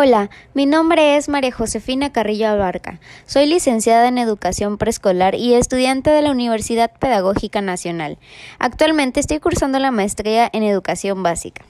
Hola, mi nombre es María Josefina Carrillo Abarca. Soy licenciada en Educación Preescolar y estudiante de la Universidad Pedagógica Nacional. Actualmente estoy cursando la maestría en Educación Básica.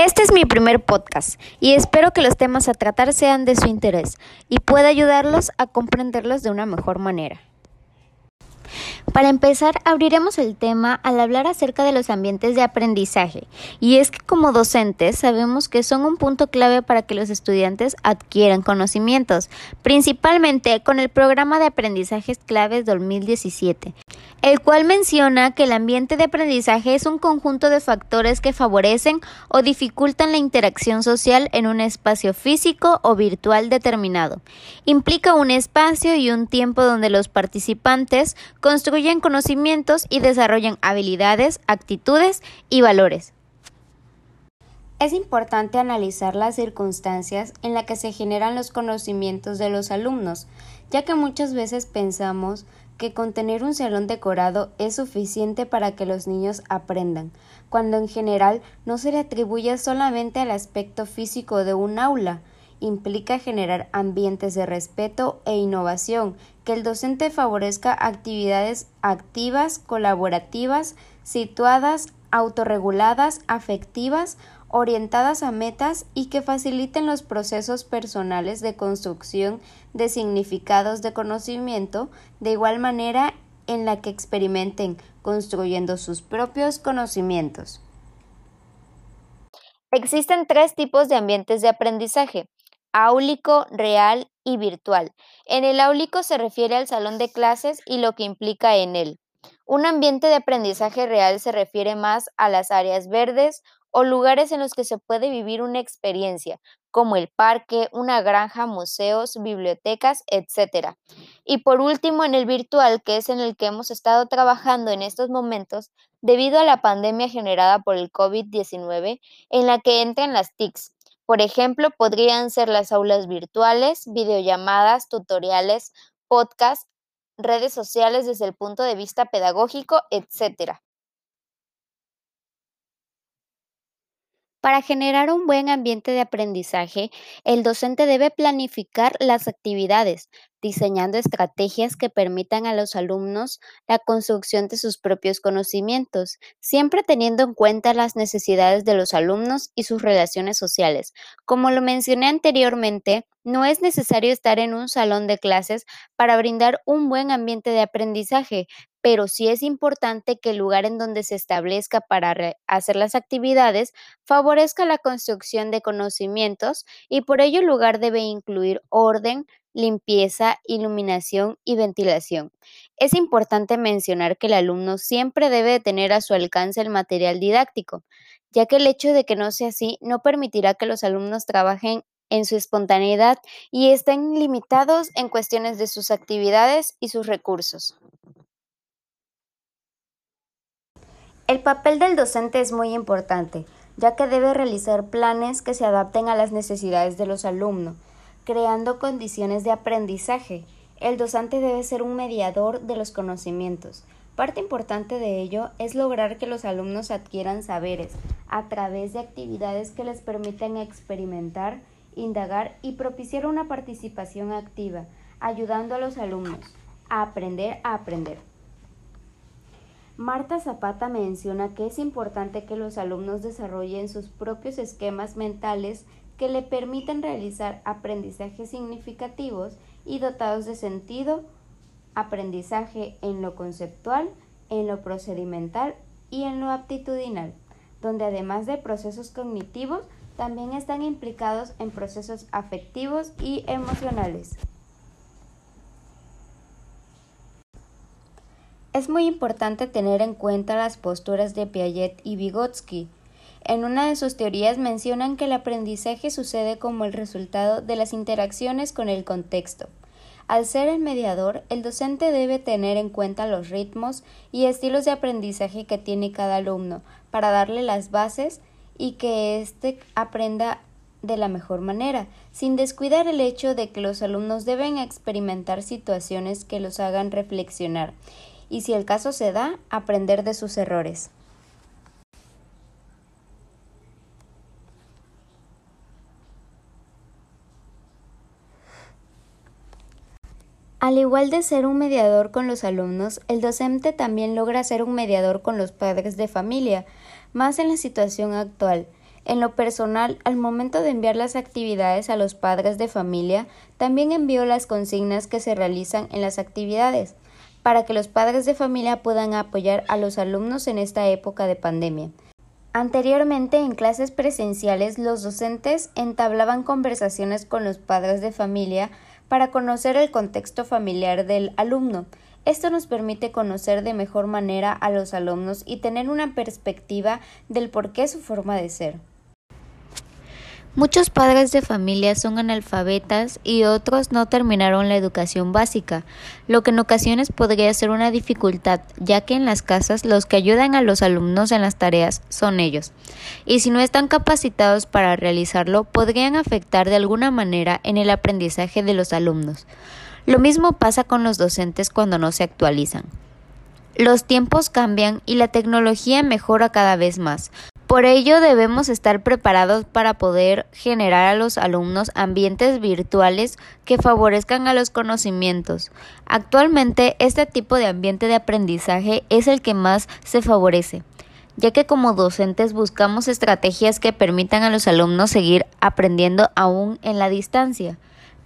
Este es mi primer podcast y espero que los temas a tratar sean de su interés y pueda ayudarlos a comprenderlos de una mejor manera. Para empezar, abriremos el tema al hablar acerca de los ambientes de aprendizaje, y es que como docentes sabemos que son un punto clave para que los estudiantes adquieran conocimientos, principalmente con el programa de aprendizajes claves 2017, el cual menciona que el ambiente de aprendizaje es un conjunto de factores que favorecen o dificultan la interacción social en un espacio físico o virtual determinado. Implica un espacio y un tiempo donde los participantes construyen conocimientos y desarrollan habilidades, actitudes y valores. Es importante analizar las circunstancias en las que se generan los conocimientos de los alumnos, ya que muchas veces pensamos que con tener un salón decorado es suficiente para que los niños aprendan, cuando en general no se le atribuye solamente al aspecto físico de un aula, implica generar ambientes de respeto e innovación, que el docente favorezca actividades activas, colaborativas, situadas, autorreguladas, afectivas, orientadas a metas y que faciliten los procesos personales de construcción de significados de conocimiento, de igual manera en la que experimenten construyendo sus propios conocimientos. Existen tres tipos de ambientes de aprendizaje, áulico, real y virtual. En el áulico se refiere al salón de clases y lo que implica en él. Un ambiente de aprendizaje real se refiere más a las áreas verdes o lugares en los que se puede vivir una experiencia, como el parque, una granja, museos, bibliotecas, etc. Y por último, en el virtual, que es en el que hemos estado trabajando en estos momentos, debido a la pandemia generada por el COVID-19, en la que entran las TICs. Por ejemplo, podrían ser las aulas virtuales, videollamadas, tutoriales, podcasts, redes sociales desde el punto de vista pedagógico, etc. Para generar un buen ambiente de aprendizaje, el docente debe planificar las actividades, diseñando estrategias que permitan a los alumnos la construcción de sus propios conocimientos, siempre teniendo en cuenta las necesidades de los alumnos y sus relaciones sociales. Como lo mencioné anteriormente, no es necesario estar en un salón de clases para brindar un buen ambiente de aprendizaje, pero sí es importante que el lugar en donde se establezca para hacer las actividades favorezca la construcción de conocimientos y por ello el lugar debe incluir orden, limpieza, iluminación y ventilación. Es importante mencionar que el alumno siempre debe tener a su alcance el material didáctico, ya que el hecho de que no sea así no permitirá que los alumnos trabajen en su espontaneidad y estén limitados en cuestiones de sus actividades y sus recursos. El papel del docente es muy importante, ya que debe realizar planes que se adapten a las necesidades de los alumnos, creando condiciones de aprendizaje. El docente debe ser un mediador de los conocimientos. Parte importante de ello es lograr que los alumnos adquieran saberes a través de actividades que les permitan experimentar, indagar y propiciar una participación activa, ayudando a los alumnos a aprender a aprender. Marta Zapata menciona que es importante que los alumnos desarrollen sus propios esquemas mentales que le permitan realizar aprendizajes significativos y dotados de sentido, aprendizaje en lo conceptual, en lo procedimental y en lo aptitudinal, donde además de procesos cognitivos, también están implicados en procesos afectivos y emocionales. Es muy importante tener en cuenta las posturas de Piaget y Vygotsky. En una de sus teorías mencionan que el aprendizaje sucede como el resultado de las interacciones con el contexto. Al ser el mediador, el docente debe tener en cuenta los ritmos y estilos de aprendizaje que tiene cada alumno para darle las bases y que éste aprenda de la mejor manera, sin descuidar el hecho de que los alumnos deben experimentar situaciones que los hagan reflexionar y, si el caso se da, aprender de sus errores. Al igual de ser un mediador con los alumnos, el docente también logra ser un mediador con los padres de familia, más en la situación actual. En lo personal, al momento de enviar las actividades a los padres de familia, también envío las consignas que se realizan en las actividades, para que los padres de familia puedan apoyar a los alumnos en esta época de pandemia. Anteriormente, en clases presenciales, los docentes entablaban conversaciones con los padres de familia para conocer el contexto familiar del alumno. Esto nos permite conocer de mejor manera a los alumnos y tener una perspectiva del por qué su forma de ser. Muchos padres de familia son analfabetas y otros no terminaron la educación básica, lo que en ocasiones podría ser una dificultad, ya que en las casas los que ayudan a los alumnos en las tareas son ellos, y si no están capacitados para realizarlo, podrían afectar de alguna manera en el aprendizaje de los alumnos. Lo mismo pasa con los docentes cuando no se actualizan. Los tiempos cambian y la tecnología mejora cada vez más, por ello debemos estar preparados para poder generar a los alumnos ambientes virtuales que favorezcan a los conocimientos. Actualmente este tipo de ambiente de aprendizaje es el que más se favorece, ya que como docentes buscamos estrategias que permitan a los alumnos seguir aprendiendo aún en la distancia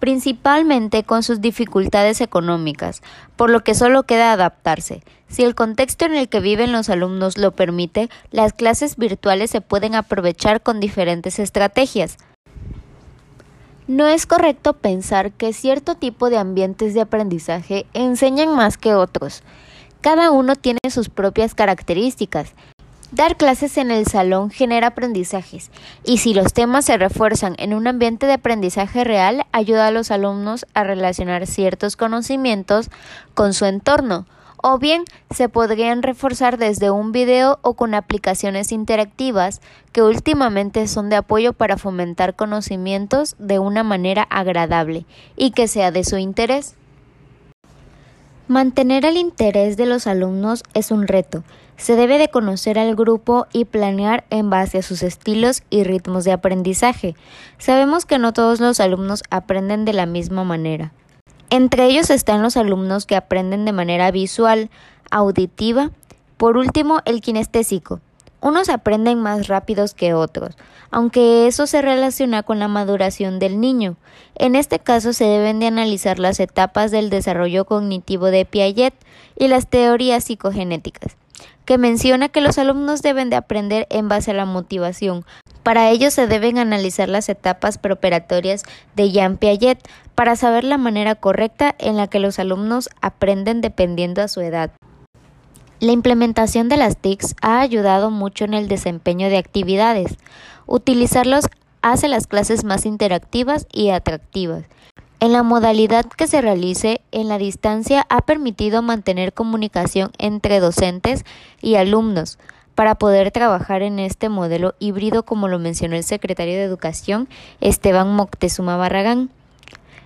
principalmente con sus dificultades económicas, por lo que solo queda adaptarse. Si el contexto en el que viven los alumnos lo permite, las clases virtuales se pueden aprovechar con diferentes estrategias. No es correcto pensar que cierto tipo de ambientes de aprendizaje enseñan más que otros. Cada uno tiene sus propias características Dar clases en el salón genera aprendizajes y si los temas se refuerzan en un ambiente de aprendizaje real, ayuda a los alumnos a relacionar ciertos conocimientos con su entorno. O bien se podrían reforzar desde un video o con aplicaciones interactivas que últimamente son de apoyo para fomentar conocimientos de una manera agradable y que sea de su interés. Mantener el interés de los alumnos es un reto. Se debe de conocer al grupo y planear en base a sus estilos y ritmos de aprendizaje. Sabemos que no todos los alumnos aprenden de la misma manera. Entre ellos están los alumnos que aprenden de manera visual, auditiva, por último el kinestésico. Unos aprenden más rápidos que otros, aunque eso se relaciona con la maduración del niño. En este caso se deben de analizar las etapas del desarrollo cognitivo de Piaget y las teorías psicogenéticas, que menciona que los alumnos deben de aprender en base a la motivación. Para ello se deben analizar las etapas preparatorias de Jean Piaget para saber la manera correcta en la que los alumnos aprenden dependiendo a su edad. La implementación de las TICs ha ayudado mucho en el desempeño de actividades. Utilizarlos hace las clases más interactivas y atractivas. En la modalidad que se realice en la distancia ha permitido mantener comunicación entre docentes y alumnos para poder trabajar en este modelo híbrido como lo mencionó el secretario de Educación Esteban Moctezuma Barragán.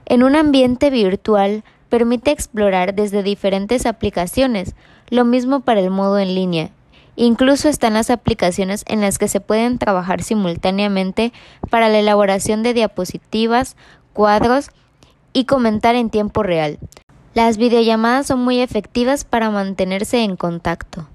En un ambiente virtual permite explorar desde diferentes aplicaciones, lo mismo para el modo en línea. Incluso están las aplicaciones en las que se pueden trabajar simultáneamente para la elaboración de diapositivas, cuadros y comentar en tiempo real. Las videollamadas son muy efectivas para mantenerse en contacto.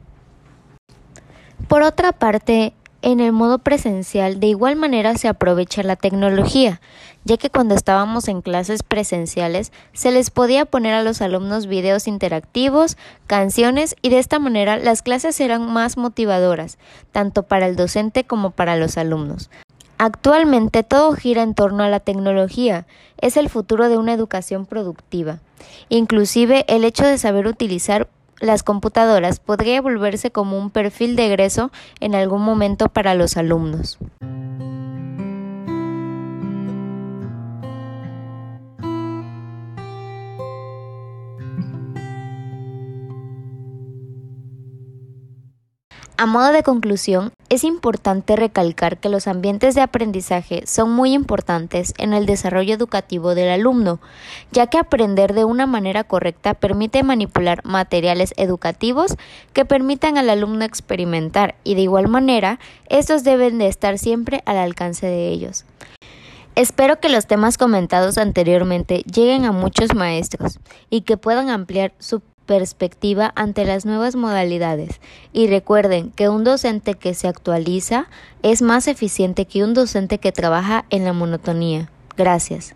Por otra parte, en el modo presencial, de igual manera se aprovecha la tecnología, ya que cuando estábamos en clases presenciales se les podía poner a los alumnos videos interactivos, canciones y de esta manera las clases eran más motivadoras, tanto para el docente como para los alumnos. Actualmente todo gira en torno a la tecnología, es el futuro de una educación productiva. Inclusive el hecho de saber utilizar las computadoras podría volverse como un perfil de egreso en algún momento para los alumnos. A modo de conclusión, es importante recalcar que los ambientes de aprendizaje son muy importantes en el desarrollo educativo del alumno, ya que aprender de una manera correcta permite manipular materiales educativos que permitan al alumno experimentar y de igual manera estos deben de estar siempre al alcance de ellos. Espero que los temas comentados anteriormente lleguen a muchos maestros y que puedan ampliar su perspectiva ante las nuevas modalidades y recuerden que un docente que se actualiza es más eficiente que un docente que trabaja en la monotonía. Gracias.